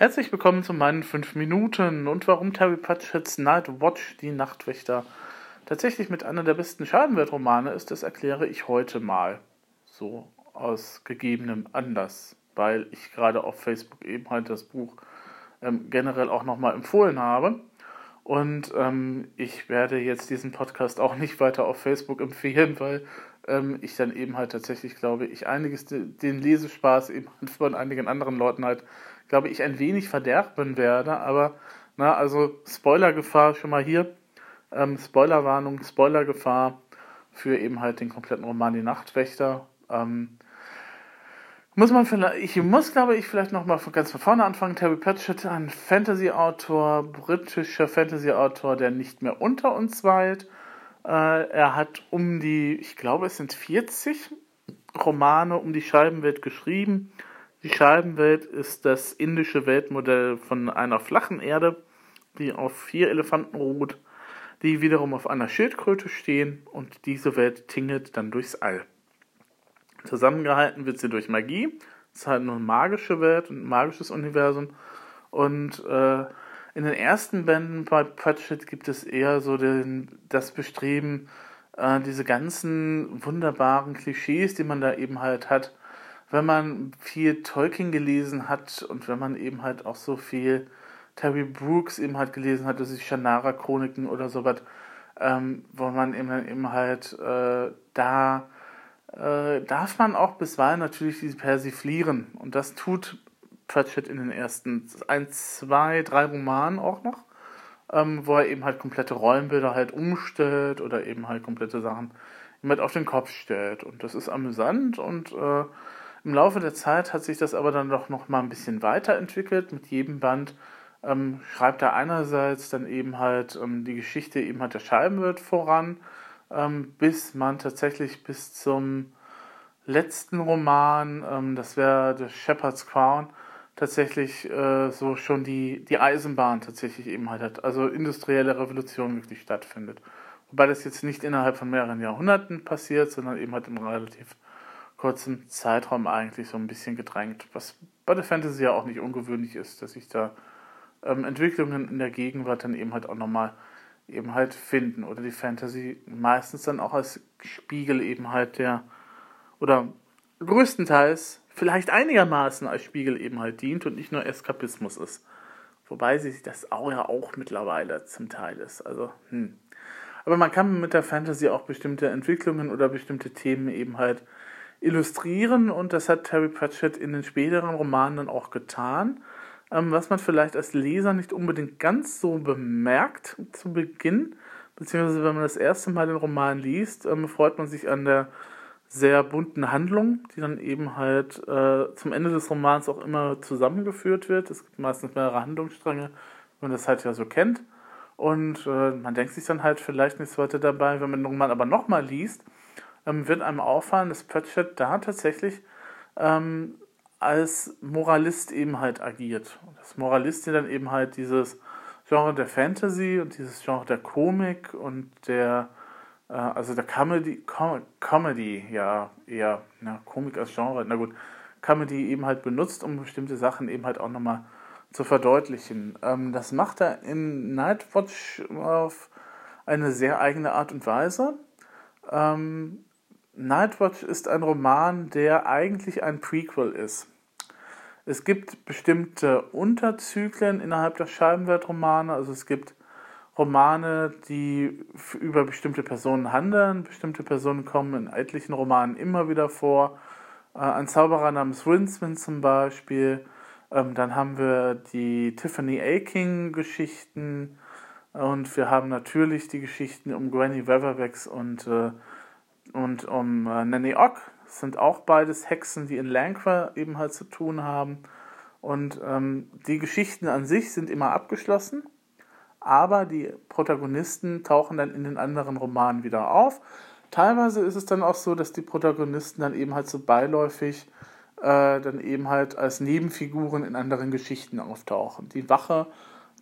Herzlich willkommen zu meinen 5 Minuten und warum Terry Pratchett's Night Watch, die Nachtwächter, tatsächlich mit einer der besten Schadenwertromane ist, das erkläre ich heute mal. So aus gegebenem Anlass, weil ich gerade auf Facebook eben halt das Buch ähm, generell auch nochmal empfohlen habe. Und ähm, ich werde jetzt diesen Podcast auch nicht weiter auf Facebook empfehlen, weil ähm, ich dann eben halt tatsächlich glaube, ich einiges, den Lesespaß eben von einigen anderen Leuten halt glaube ich, ein wenig verderben werde. Aber, na, also Spoilergefahr schon mal hier. Ähm, Spoilerwarnung, Spoilergefahr für eben halt den kompletten Roman Die Nachtwächter. Ähm, muss man vielleicht, ich muss, glaube ich, vielleicht nochmal von ganz von vorne anfangen. Terry Pratchett, ein Fantasy-Autor, britischer Fantasy-Autor, der nicht mehr unter uns weilt. Äh, er hat um die, ich glaube, es sind 40 Romane um die Scheibenwelt geschrieben. Die Scheibenwelt ist das indische Weltmodell von einer flachen Erde, die auf vier Elefanten ruht, die wiederum auf einer Schildkröte stehen und diese Welt tingelt dann durchs All. Zusammengehalten wird sie durch Magie. Es ist halt nur eine magische Welt und ein magisches Universum. Und äh, in den ersten Bänden bei Pratchett gibt es eher so den, das Bestreben, äh, diese ganzen wunderbaren Klischees, die man da eben halt hat, wenn man viel Tolkien gelesen hat und wenn man eben halt auch so viel Terry Brooks eben halt gelesen hat, also die Shannara-Chroniken oder sowas, ähm, wo man eben, eben halt äh, da äh, darf man auch bisweilen natürlich diese persiflieren. Und das tut Pratchett in den ersten ein, zwei, drei Romanen auch noch, ähm, wo er eben halt komplette Rollenbilder halt umstellt oder eben halt komplette Sachen eben halt auf den Kopf stellt. Und das ist amüsant und äh, im Laufe der Zeit hat sich das aber dann doch noch mal ein bisschen weiterentwickelt. Mit jedem Band ähm, schreibt er einerseits dann eben halt ähm, die Geschichte eben halt der Scheibenwirt voran, ähm, bis man tatsächlich bis zum letzten Roman, ähm, das wäre The Shepherd's Crown, tatsächlich äh, so schon die, die Eisenbahn tatsächlich eben halt hat, also industrielle Revolution wirklich stattfindet. Wobei das jetzt nicht innerhalb von mehreren Jahrhunderten passiert, sondern eben halt im relativ kurzen Zeitraum eigentlich so ein bisschen gedrängt, was bei der Fantasy ja auch nicht ungewöhnlich ist, dass sich da ähm, Entwicklungen in der Gegenwart dann eben halt auch nochmal eben halt finden oder die Fantasy meistens dann auch als Spiegel eben halt der oder größtenteils vielleicht einigermaßen als Spiegel eben halt dient und nicht nur Eskapismus ist. Wobei sich das auch ja auch mittlerweile zum Teil ist. Also, hm. Aber man kann mit der Fantasy auch bestimmte Entwicklungen oder bestimmte Themen eben halt illustrieren und das hat Terry Pratchett in den späteren Romanen dann auch getan. Ähm, was man vielleicht als Leser nicht unbedingt ganz so bemerkt zu Beginn, beziehungsweise wenn man das erste Mal den Roman liest, ähm, freut man sich an der sehr bunten Handlung, die dann eben halt äh, zum Ende des Romans auch immer zusammengeführt wird. Es gibt meistens mehrere Handlungsstränge, wenn man das halt ja so kennt. Und äh, man denkt sich dann halt vielleicht nichts weiter dabei, wenn man den Roman aber nochmal liest, ähm, wird einem auffallen, dass Pratchett da tatsächlich ähm, als Moralist eben halt agiert. Das Moralist, der dann eben halt dieses Genre der Fantasy und dieses Genre der Komik und der, äh, also der Comedy, Com Comedy, ja, eher, na, Komik als Genre, na gut, Comedy eben halt benutzt, um bestimmte Sachen eben halt auch nochmal zu verdeutlichen. Ähm, das macht er in Nightwatch auf eine sehr eigene Art und Weise. Ähm, Nightwatch ist ein Roman, der eigentlich ein Prequel ist. Es gibt bestimmte Unterzyklen innerhalb der Scheibenweltromane, also es gibt Romane, die über bestimmte Personen handeln. Bestimmte Personen kommen in etlichen Romanen immer wieder vor. Äh, ein Zauberer namens Rinsman zum Beispiel. Ähm, dann haben wir die Tiffany Aking-Geschichten. Und wir haben natürlich die Geschichten um Granny Weatherwax und äh, und um äh, Nanny Ock. Sind auch beides Hexen, die in Lancre eben halt zu tun haben. Und ähm, die Geschichten an sich sind immer abgeschlossen, aber die Protagonisten tauchen dann in den anderen Romanen wieder auf. Teilweise ist es dann auch so, dass die Protagonisten dann eben halt so beiläufig äh, dann eben halt als Nebenfiguren in anderen Geschichten auftauchen. Die Wache,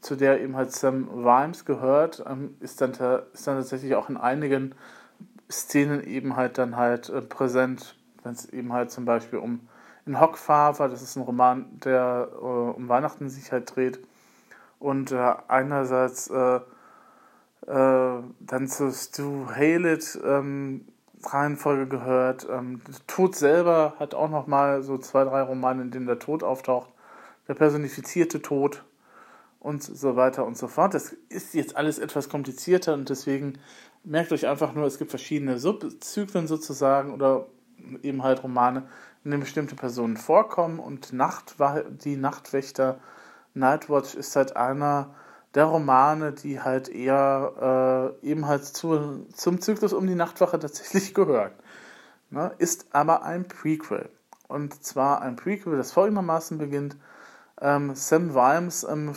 zu der eben halt Sam Rhymes gehört, ähm, ist, dann ist dann tatsächlich auch in einigen Szenen eben halt dann halt äh, präsent, wenn es eben halt zum Beispiel um in Hockfaver, das ist ein Roman, der äh, um Weihnachten sich halt dreht. Und äh, einerseits äh, äh, dann zu Stu Halet ähm, Reihenfolge gehört. Ähm, Tod selber hat auch noch mal so zwei, drei Romane, in denen der Tod auftaucht. Der personifizierte Tod und so weiter und so fort. Das ist jetzt alles etwas komplizierter und deswegen merkt euch einfach nur, es gibt verschiedene Subzyklen sozusagen oder eben halt Romane, in denen bestimmte Personen vorkommen und Nacht, die Nachtwächter, Nightwatch ist halt einer der Romane, die halt eher äh, eben halt zu, zum Zyklus um die Nachtwache tatsächlich gehören. Ne? Ist aber ein Prequel. Und zwar ein Prequel, das folgendermaßen beginnt. Ähm, Sam Vimes, ähm,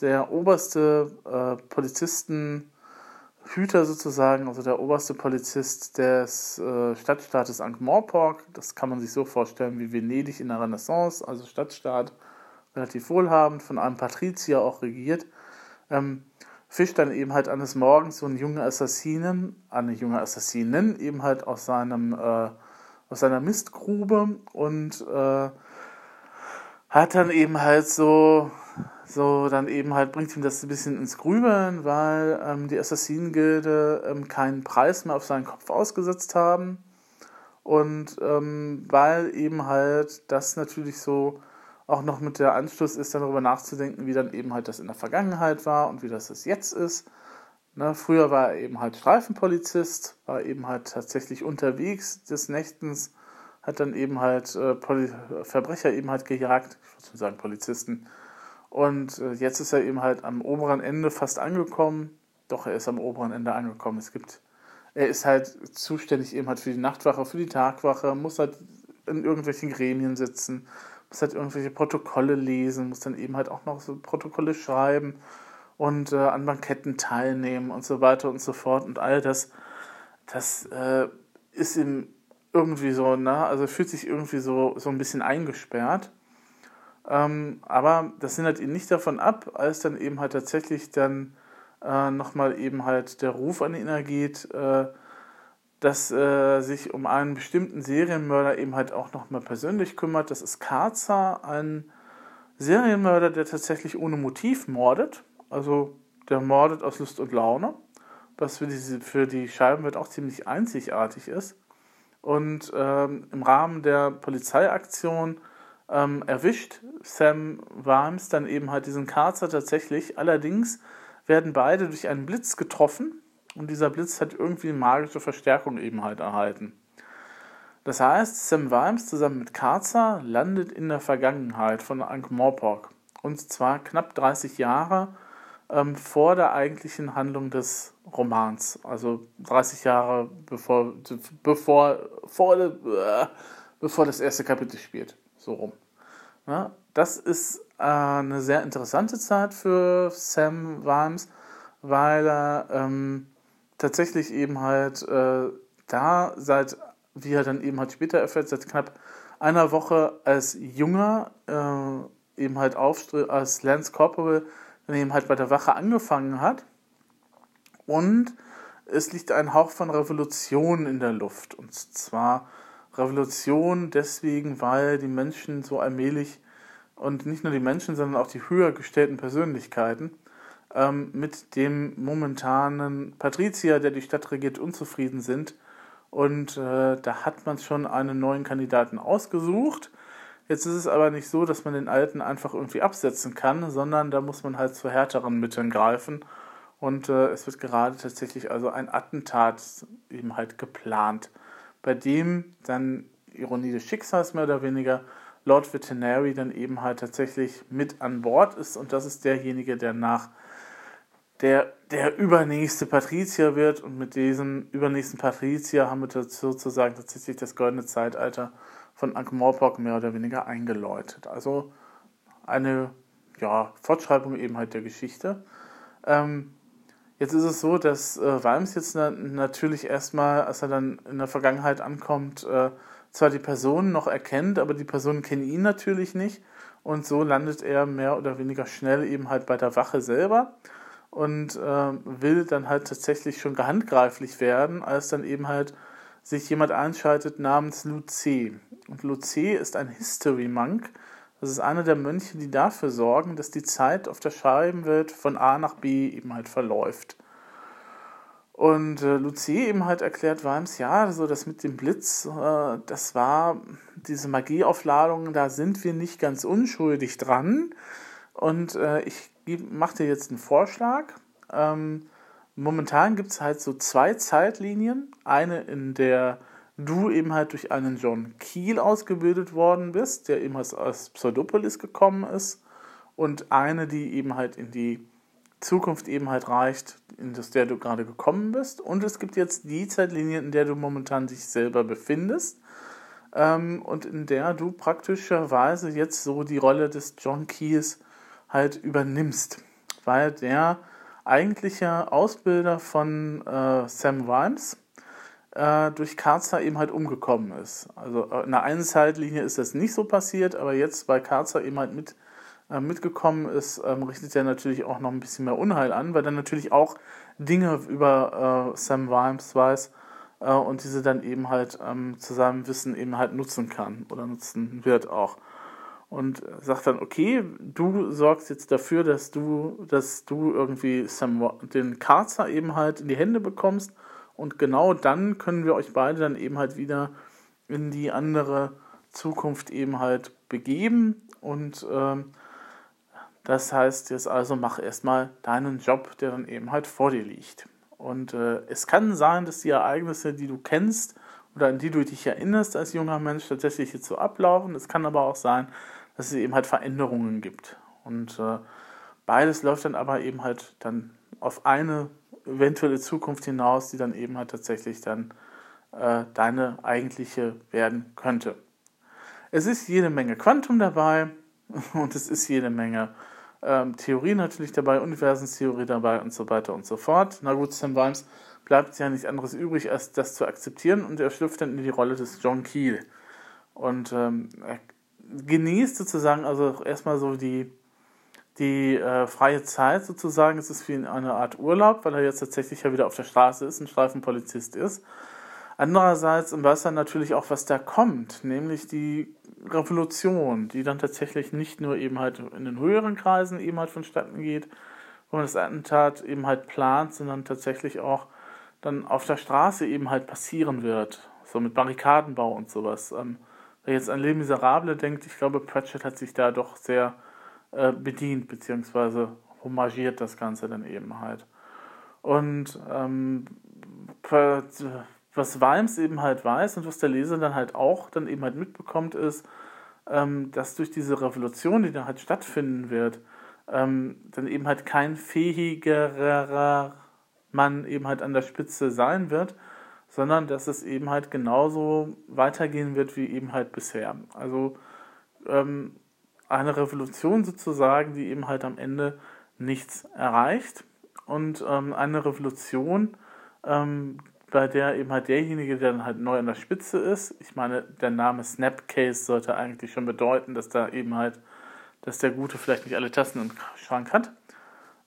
der oberste äh, Polizistenhüter sozusagen, also der oberste Polizist des äh, Stadtstaates Ankh-Morpork, das kann man sich so vorstellen wie Venedig in der Renaissance, also Stadtstaat, relativ wohlhabend, von einem Patrizier auch regiert, ähm, fischt dann eben halt eines Morgens so einen jungen Assassinen, eine junge Assassinin, eben halt aus seinem äh, aus seiner Mistgrube und äh, hat dann eben halt so so dann eben halt bringt ihm das ein bisschen ins Grübeln, weil ähm, die Assassinengilde ähm, keinen Preis mehr auf seinen Kopf ausgesetzt haben und ähm, weil eben halt das natürlich so auch noch mit der Anschluss ist, dann darüber nachzudenken, wie dann eben halt das in der Vergangenheit war und wie das, das jetzt ist. Ne, früher war er eben halt Streifenpolizist, war eben halt tatsächlich unterwegs des Nächtens, hat dann eben halt äh, Verbrecher eben halt gejagt, ich würde sagen Polizisten. Und äh, jetzt ist er eben halt am oberen Ende fast angekommen. Doch, er ist am oberen Ende angekommen. Es gibt, er ist halt zuständig eben halt für die Nachtwache, für die Tagwache, muss halt in irgendwelchen Gremien sitzen, muss halt irgendwelche Protokolle lesen, muss dann eben halt auch noch so Protokolle schreiben und äh, an Banketten teilnehmen und so weiter und so fort. Und all das, das äh, ist ihm irgendwie so, ne, also fühlt sich irgendwie so, so ein bisschen eingesperrt. Ähm, aber das hindert ihn nicht davon ab, als dann eben halt tatsächlich dann äh, nochmal eben halt der Ruf an ihn ergeht, äh, dass äh, sich um einen bestimmten Serienmörder eben halt auch nochmal persönlich kümmert. Das ist Karza, ein Serienmörder, der tatsächlich ohne Motiv mordet. Also der mordet aus Lust und Laune, was für, diese, für die Scheibenwelt auch ziemlich einzigartig ist. Und ähm, im Rahmen der Polizeiaktion ähm, erwischt Sam Warms dann eben halt diesen Karzer tatsächlich. Allerdings werden beide durch einen Blitz getroffen und dieser Blitz hat irgendwie magische Verstärkung eben halt erhalten. Das heißt, Sam Vimes zusammen mit Karzer landet in der Vergangenheit von Ankh-Morpork. Und zwar knapp 30 Jahre ähm, vor der eigentlichen Handlung des Romans. Also 30 Jahre bevor, bevor, vor, äh, bevor das erste Kapitel spielt. So rum. Ja, das ist äh, eine sehr interessante Zeit für Sam Vimes, weil er ähm, tatsächlich eben halt äh, da seit, wie er dann eben halt später erfährt, seit knapp einer Woche als Junger äh, eben halt aufstritt, als Lance Corporal dann eben halt bei der Wache angefangen hat. Und es liegt ein Hauch von Revolution in der Luft. Und zwar Revolution deswegen, weil die Menschen so allmählich und nicht nur die Menschen, sondern auch die höher gestellten Persönlichkeiten ähm, mit dem momentanen Patrizier, der die Stadt regiert, unzufrieden sind. Und äh, da hat man schon einen neuen Kandidaten ausgesucht. Jetzt ist es aber nicht so, dass man den alten einfach irgendwie absetzen kann, sondern da muss man halt zu härteren Mitteln greifen. Und äh, es wird gerade tatsächlich also ein Attentat eben halt geplant, bei dem dann Ironie des Schicksals mehr oder weniger Lord Veterinary dann eben halt tatsächlich mit an Bord ist und das ist derjenige, der nach der, der übernächste Patrizier wird und mit diesem übernächsten Patrizier haben wir sozusagen tatsächlich das goldene Zeitalter von Ankh-Morpork mehr oder weniger eingeläutet. Also eine ja, Fortschreibung eben halt der Geschichte. Ähm, jetzt ist es so, dass äh, Weims jetzt na natürlich erstmal, als er dann in der Vergangenheit ankommt, äh, zwar die Personen noch erkennt, aber die Personen kennen ihn natürlich nicht. Und so landet er mehr oder weniger schnell eben halt bei der Wache selber und äh, will dann halt tatsächlich schon gehandgreiflich werden, als dann eben halt sich jemand einschaltet namens Luce. Und Luce ist ein History Monk. Das ist einer der Mönche, die dafür sorgen, dass die Zeit auf der Scheibenwelt von A nach B eben halt verläuft. Und äh, Lucie eben halt erklärt Weims, ja, so das mit dem Blitz, äh, das war diese Magieaufladung, da sind wir nicht ganz unschuldig dran. Und äh, ich mache dir jetzt einen Vorschlag. Ähm, momentan gibt es halt so zwei Zeitlinien. Eine, in der du eben halt durch einen John Keel ausgebildet worden bist, der eben aus Pseudopolis gekommen ist. Und eine, die eben halt in die Zukunft eben halt reicht, in der du gerade gekommen bist. Und es gibt jetzt die Zeitlinie, in der du momentan dich selber befindest ähm, und in der du praktischerweise jetzt so die Rolle des John Keys halt übernimmst, weil der eigentliche Ausbilder von äh, Sam Rhimes äh, durch Karzer eben halt umgekommen ist. Also äh, in der einen Zeitlinie ist das nicht so passiert, aber jetzt, weil Karzer eben halt mit äh, mitgekommen ist, ähm, richtet er natürlich auch noch ein bisschen mehr Unheil an, weil er natürlich auch Dinge über äh, Sam Vimes weiß äh, und diese dann eben halt ähm, zu seinem Wissen eben halt nutzen kann oder nutzen wird auch. Und sagt dann, okay, du sorgst jetzt dafür, dass du, dass du irgendwie Sam, den Karzer eben halt in die Hände bekommst und genau dann können wir euch beide dann eben halt wieder in die andere Zukunft eben halt begeben und ähm, das heißt jetzt also, mach erstmal deinen Job, der dann eben halt vor dir liegt. Und äh, es kann sein, dass die Ereignisse, die du kennst oder an die du dich erinnerst als junger Mensch, tatsächlich jetzt so ablaufen. Es kann aber auch sein, dass es eben halt Veränderungen gibt. Und äh, beides läuft dann aber eben halt dann auf eine eventuelle Zukunft hinaus, die dann eben halt tatsächlich dann äh, deine eigentliche werden könnte. Es ist jede Menge Quantum dabei und es ist jede Menge ähm, Theorie natürlich dabei, Universenstheorie dabei und so weiter und so fort. Na gut, Sam Vimes bleibt ja nichts anderes übrig, als das zu akzeptieren und er schlüpft dann in die Rolle des John Keel. Und ähm, er genießt sozusagen also erstmal so die, die äh, freie Zeit sozusagen. Es ist wie eine Art Urlaub, weil er jetzt tatsächlich ja wieder auf der Straße ist, ein Streifenpolizist ist. Andererseits weiß er natürlich auch, was da kommt, nämlich die Revolution, die dann tatsächlich nicht nur eben halt in den höheren Kreisen eben halt vonstatten geht, wo man das Attentat eben halt plant, sondern tatsächlich auch dann auf der Straße eben halt passieren wird. So mit Barrikadenbau und sowas. Ähm, wer jetzt an Les Miserables denkt, ich glaube, Pratchett hat sich da doch sehr äh, bedient, beziehungsweise homagiert das Ganze dann eben halt. Und ähm, was Vimes eben halt weiß und was der Leser dann halt auch dann eben halt mitbekommt, ist, ähm, dass durch diese Revolution, die da halt stattfinden wird, ähm, dann eben halt kein fähigerer Mann eben halt an der Spitze sein wird, sondern dass es eben halt genauso weitergehen wird wie eben halt bisher. Also ähm, eine Revolution sozusagen, die eben halt am Ende nichts erreicht und ähm, eine Revolution, ähm, bei der eben halt derjenige, der dann halt neu an der Spitze ist, ich meine, der Name Snapcase sollte eigentlich schon bedeuten, dass da eben halt, dass der Gute vielleicht nicht alle Tassen im Schrank hat.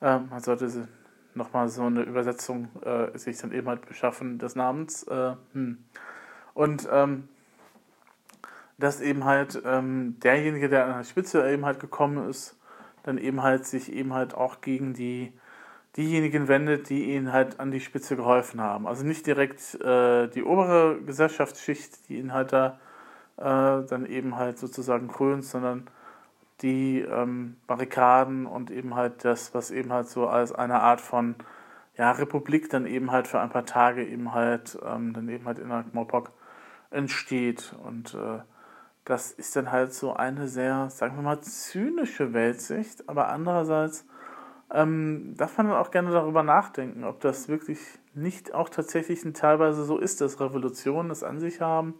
Ähm, man sollte nochmal so eine Übersetzung äh, sich dann eben halt beschaffen des Namens. Äh, hm. Und ähm, dass eben halt ähm, derjenige, der an der Spitze eben halt gekommen ist, dann eben halt sich eben halt auch gegen die diejenigen wendet, die ihnen halt an die Spitze geholfen haben. Also nicht direkt äh, die obere Gesellschaftsschicht, die ihn halt da äh, dann eben halt sozusagen krönt, sondern die ähm, Barrikaden und eben halt das, was eben halt so als eine Art von ja, Republik dann eben halt für ein paar Tage eben halt ähm, dann eben halt innerhalb Mopok entsteht. Und äh, das ist dann halt so eine sehr, sagen wir mal, zynische Weltsicht, aber andererseits ähm, darf man dann auch gerne darüber nachdenken, ob das wirklich nicht auch tatsächlich teilweise so ist, dass Revolutionen es an sich haben.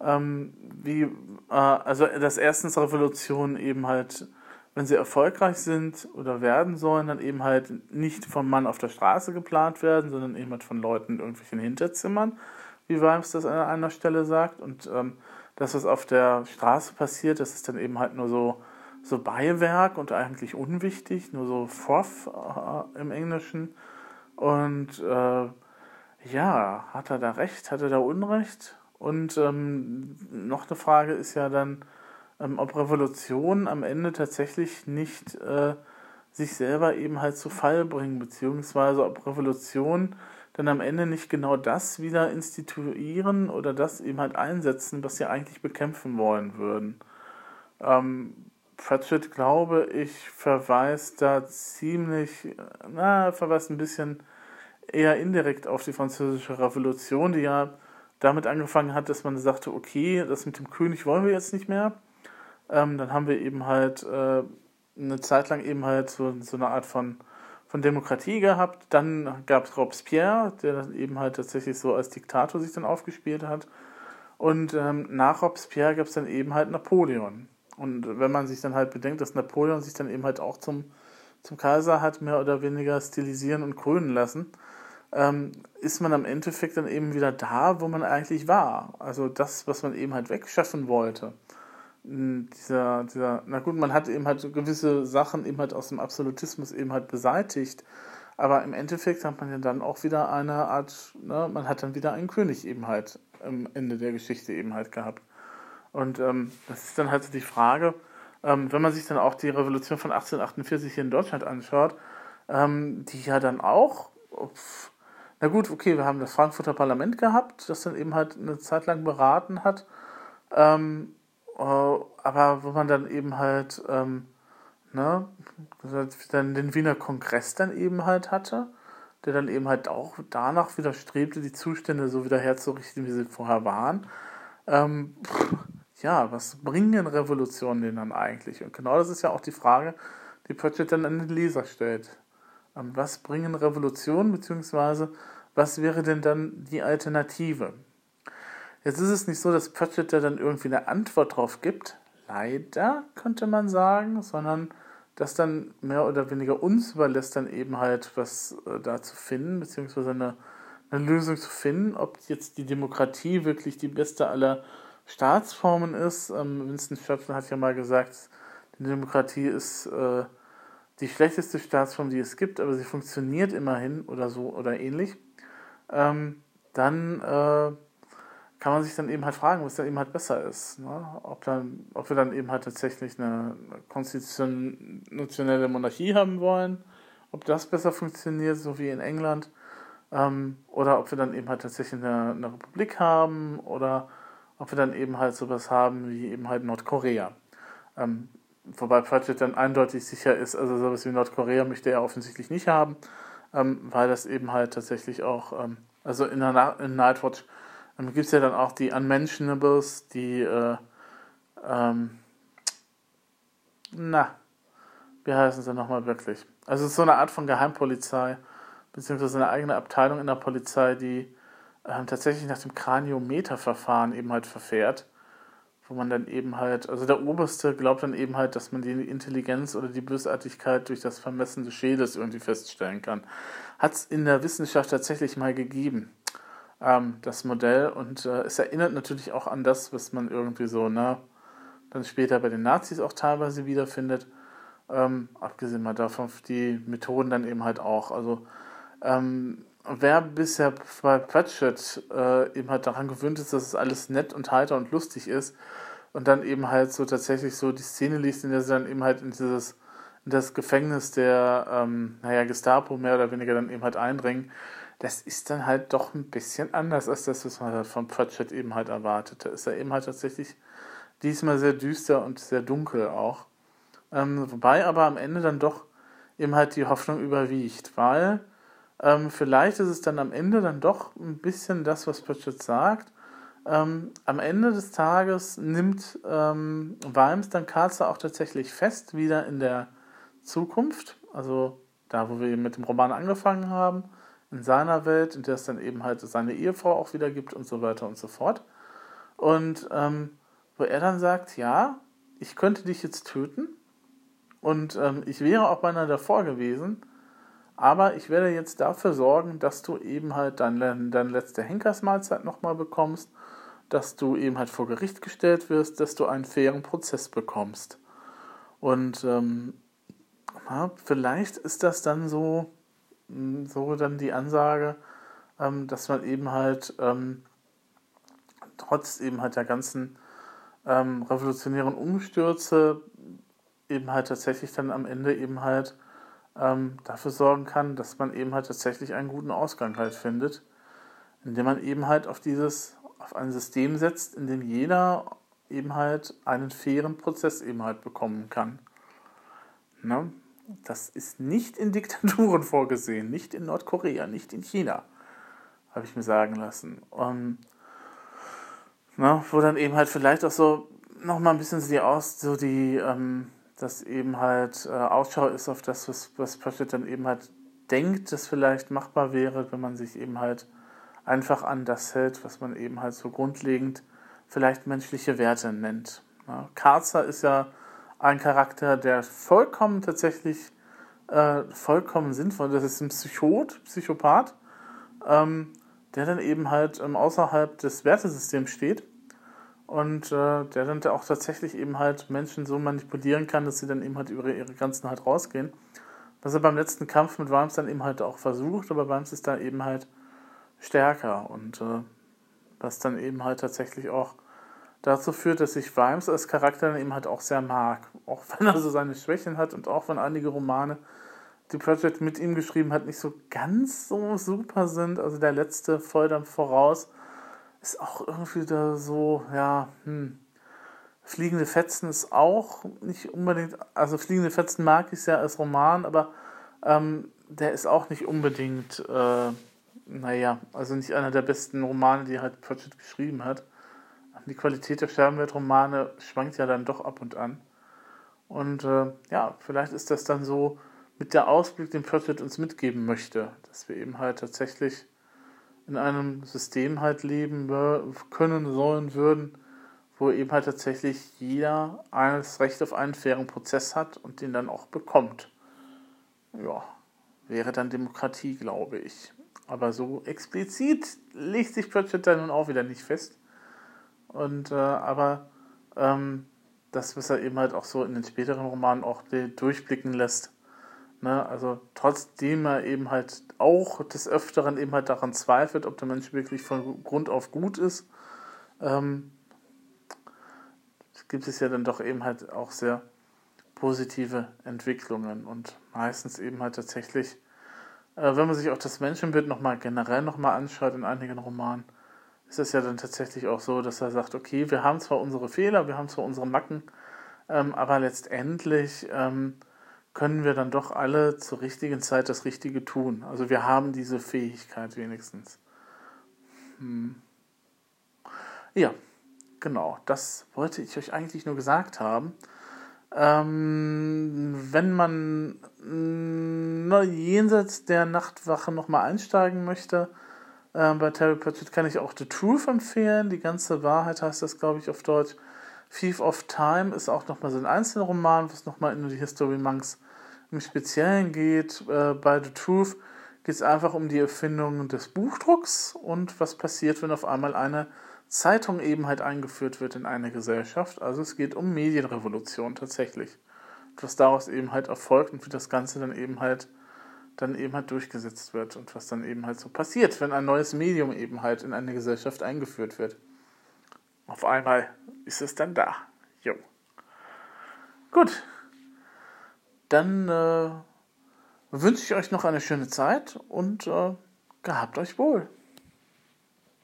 Ähm, wie, äh, also, dass erstens Revolutionen eben halt, wenn sie erfolgreich sind oder werden sollen, dann eben halt nicht vom Mann auf der Straße geplant werden, sondern eben halt von Leuten in irgendwelchen Hinterzimmern, wie Weims das an einer Stelle sagt. Und ähm, das, was auf der Straße passiert, das ist dann eben halt nur so so Beiwerk und eigentlich unwichtig, nur so Fourth äh, im Englischen. Und äh, ja, hat er da recht, hat er da Unrecht? Und ähm, noch eine Frage ist ja dann, ähm, ob Revolutionen am Ende tatsächlich nicht äh, sich selber eben halt zu Fall bringen, beziehungsweise ob Revolutionen dann am Ende nicht genau das wieder instituieren oder das eben halt einsetzen, was sie eigentlich bekämpfen wollen würden. Ähm, Pratchett, glaube ich, verweist da ziemlich, na, verweist ein bisschen eher indirekt auf die Französische Revolution, die ja damit angefangen hat, dass man sagte, okay, das mit dem König wollen wir jetzt nicht mehr. Ähm, dann haben wir eben halt äh, eine Zeit lang eben halt so, so eine Art von, von Demokratie gehabt. Dann gab es Robespierre, der dann eben halt tatsächlich so als Diktator sich dann aufgespielt hat. Und ähm, nach Robespierre gab es dann eben halt Napoleon. Und wenn man sich dann halt bedenkt, dass Napoleon sich dann eben halt auch zum, zum Kaiser hat mehr oder weniger stilisieren und krönen lassen, ähm, ist man am Endeffekt dann eben wieder da, wo man eigentlich war. Also das, was man eben halt wegschaffen wollte. Dieser, dieser, na gut, man hat eben halt gewisse Sachen eben halt aus dem Absolutismus eben halt beseitigt, aber im Endeffekt hat man ja dann auch wieder eine Art, ne, man hat dann wieder einen König eben halt am Ende der Geschichte eben halt gehabt. Und ähm, das ist dann halt die Frage, ähm, wenn man sich dann auch die Revolution von 1848 hier in Deutschland anschaut, ähm, die ja dann auch, pf, na gut, okay, wir haben das Frankfurter Parlament gehabt, das dann eben halt eine Zeit lang beraten hat, ähm, äh, aber wo man dann eben halt, ähm, ne, dann den Wiener Kongress dann eben halt hatte, der dann eben halt auch danach wieder strebte, die Zustände so wieder herzurichten, wie sie vorher waren. Ähm, ja, was bringen Revolutionen denn dann eigentlich? Und genau das ist ja auch die Frage, die Pratchett dann an den Leser stellt. Ähm, was bringen Revolutionen, beziehungsweise was wäre denn dann die Alternative? Jetzt ist es nicht so, dass Pratchett da dann irgendwie eine Antwort drauf gibt, leider könnte man sagen, sondern das dann mehr oder weniger uns überlässt, dann eben halt was äh, da zu finden, beziehungsweise eine, eine Lösung zu finden, ob jetzt die Demokratie wirklich die beste aller Staatsformen ist. Ähm, Winston Churchill hat ja mal gesagt, die Demokratie ist äh, die schlechteste Staatsform, die es gibt, aber sie funktioniert immerhin oder so oder ähnlich, ähm, dann äh, kann man sich dann eben halt fragen, was dann eben halt besser ist. Ne? Ob, dann, ob wir dann eben halt tatsächlich eine konstitutionelle Monarchie haben wollen, ob das besser funktioniert, so wie in England, ähm, oder ob wir dann eben halt tatsächlich eine, eine Republik haben oder ob wir dann eben halt sowas haben wie eben halt Nordkorea. Ähm, wobei Pratchett dann eindeutig sicher ist, also sowas wie Nordkorea möchte er offensichtlich nicht haben, ähm, weil das eben halt tatsächlich auch, ähm, also in, der in Nightwatch ähm, gibt es ja dann auch die Unmentionables, die, äh, ähm, na, wie heißen sie nochmal wirklich? Also es ist so eine Art von Geheimpolizei, beziehungsweise eine eigene Abteilung in der Polizei, die ähm, tatsächlich nach dem Kraniometer-Verfahren eben halt verfährt, wo man dann eben halt, also der Oberste glaubt dann eben halt, dass man die Intelligenz oder die Bösartigkeit durch das Vermessen des Schädels irgendwie feststellen kann. Hat es in der Wissenschaft tatsächlich mal gegeben, ähm, das Modell, und äh, es erinnert natürlich auch an das, was man irgendwie so, ne, dann später bei den Nazis auch teilweise wiederfindet. Ähm, abgesehen mal davon, die Methoden dann eben halt auch. Also ähm, wer bisher bei Pratchett äh, eben halt daran gewöhnt ist, dass es alles nett und heiter und lustig ist und dann eben halt so tatsächlich so die Szene liest, in der sie dann eben halt in dieses in das Gefängnis der, ähm, naja, Gestapo mehr oder weniger dann eben halt eindringen, das ist dann halt doch ein bisschen anders als das, was man halt von Pratchett eben halt erwartete. Ist ja eben halt tatsächlich diesmal sehr düster und sehr dunkel auch. Ähm, wobei aber am Ende dann doch eben halt die Hoffnung überwiegt, weil ähm, vielleicht ist es dann am Ende dann doch ein bisschen das, was Pratchett sagt. Ähm, am Ende des Tages nimmt ähm, Vimes dann Carter auch tatsächlich fest, wieder in der Zukunft, also da, wo wir mit dem Roman angefangen haben, in seiner Welt, in der es dann eben halt seine Ehefrau auch wieder gibt und so weiter und so fort. Und ähm, wo er dann sagt, ja, ich könnte dich jetzt töten und ähm, ich wäre auch beinahe davor gewesen, aber ich werde jetzt dafür sorgen, dass du eben halt deine, deine letzte Henkersmahlzeit nochmal bekommst, dass du eben halt vor Gericht gestellt wirst, dass du einen fairen Prozess bekommst. Und ähm, ja, vielleicht ist das dann so, so dann die Ansage, ähm, dass man eben halt ähm, trotz eben halt der ganzen ähm, revolutionären Umstürze eben halt tatsächlich dann am Ende eben halt ähm, dafür sorgen kann, dass man eben halt tatsächlich einen guten Ausgang halt findet, indem man eben halt auf dieses, auf ein System setzt, in dem jeder eben halt einen fairen Prozess eben halt bekommen kann. Ne? Das ist nicht in Diktaturen vorgesehen, nicht in Nordkorea, nicht in China, habe ich mir sagen lassen. Und, ne, wo dann eben halt vielleicht auch so nochmal ein bisschen so die, Aus, so die ähm, dass eben halt äh, Ausschau ist auf das, was, was Pratchett dann eben halt denkt, das vielleicht machbar wäre, wenn man sich eben halt einfach an das hält, was man eben halt so grundlegend vielleicht menschliche Werte nennt. Ja, Karzer ist ja ein Charakter, der vollkommen tatsächlich äh, vollkommen sinnvoll, das ist ein Psychot, Psychopath, ähm, der dann eben halt ähm, außerhalb des Wertesystems steht und äh, der dann auch tatsächlich eben halt Menschen so manipulieren kann, dass sie dann eben halt über ihre Grenzen halt rausgehen. Was er beim letzten Kampf mit Worms dann eben halt auch versucht, aber Worms ist da eben halt stärker und äh, was dann eben halt tatsächlich auch dazu führt, dass ich Vimes als Charakter eben halt auch sehr mag. Auch wenn er so seine Schwächen hat und auch wenn einige Romane, die Project mit ihm geschrieben hat, nicht so ganz so super sind. Also der letzte voll dann voraus ist auch irgendwie da so, ja, hm. Fliegende Fetzen ist auch nicht unbedingt, also Fliegende Fetzen mag ich ja als Roman, aber ähm, der ist auch nicht unbedingt, äh, naja, also nicht einer der besten Romane, die halt Pratchett geschrieben hat. Die Qualität der Sternenwelt-Romane schwankt ja dann doch ab und an. Und äh, ja, vielleicht ist das dann so mit der Ausblick, den Pratchett uns mitgeben möchte, dass wir eben halt tatsächlich in einem System halt leben können sollen würden, wo eben halt tatsächlich jeder das Recht auf einen fairen Prozess hat und den dann auch bekommt. Ja, wäre dann Demokratie, glaube ich. Aber so explizit legt sich Pratchett da nun auch wieder nicht fest. Und äh, aber ähm, das, was er eben halt auch so in den späteren Romanen auch durchblicken lässt, Ne? Also trotzdem er eben halt auch des Öfteren eben halt daran zweifelt, ob der Mensch wirklich von Grund auf gut ist, ähm, gibt es ja dann doch eben halt auch sehr positive Entwicklungen und meistens eben halt tatsächlich, äh, wenn man sich auch das Menschenbild nochmal generell nochmal anschaut in einigen Romanen, ist es ja dann tatsächlich auch so, dass er sagt, okay, wir haben zwar unsere Fehler, wir haben zwar unsere Macken, ähm, aber letztendlich ähm, können wir dann doch alle zur richtigen Zeit das Richtige tun. Also wir haben diese Fähigkeit wenigstens. Hm. Ja, genau, das wollte ich euch eigentlich nur gesagt haben. Ähm, wenn man na, jenseits der Nachtwache nochmal einsteigen möchte, äh, bei Terry Pratchett kann ich auch The Truth empfehlen. Die ganze Wahrheit heißt das, glaube ich, auf Deutsch. Thief of Time ist auch nochmal so ein Einzelroman, was nochmal in die History Monks im Speziellen geht. Äh, bei The Truth geht es einfach um die Erfindung des Buchdrucks und was passiert, wenn auf einmal eine Zeitung eben halt eingeführt wird in eine Gesellschaft. Also es geht um Medienrevolution tatsächlich. Und was daraus eben halt erfolgt und wie das Ganze dann eben halt dann eben halt durchgesetzt wird und was dann eben halt so passiert, wenn ein neues Medium eben halt in eine Gesellschaft eingeführt wird. Auf einmal ist es dann da. Jo. Gut, dann äh, wünsche ich euch noch eine schöne Zeit und äh, gehabt euch wohl.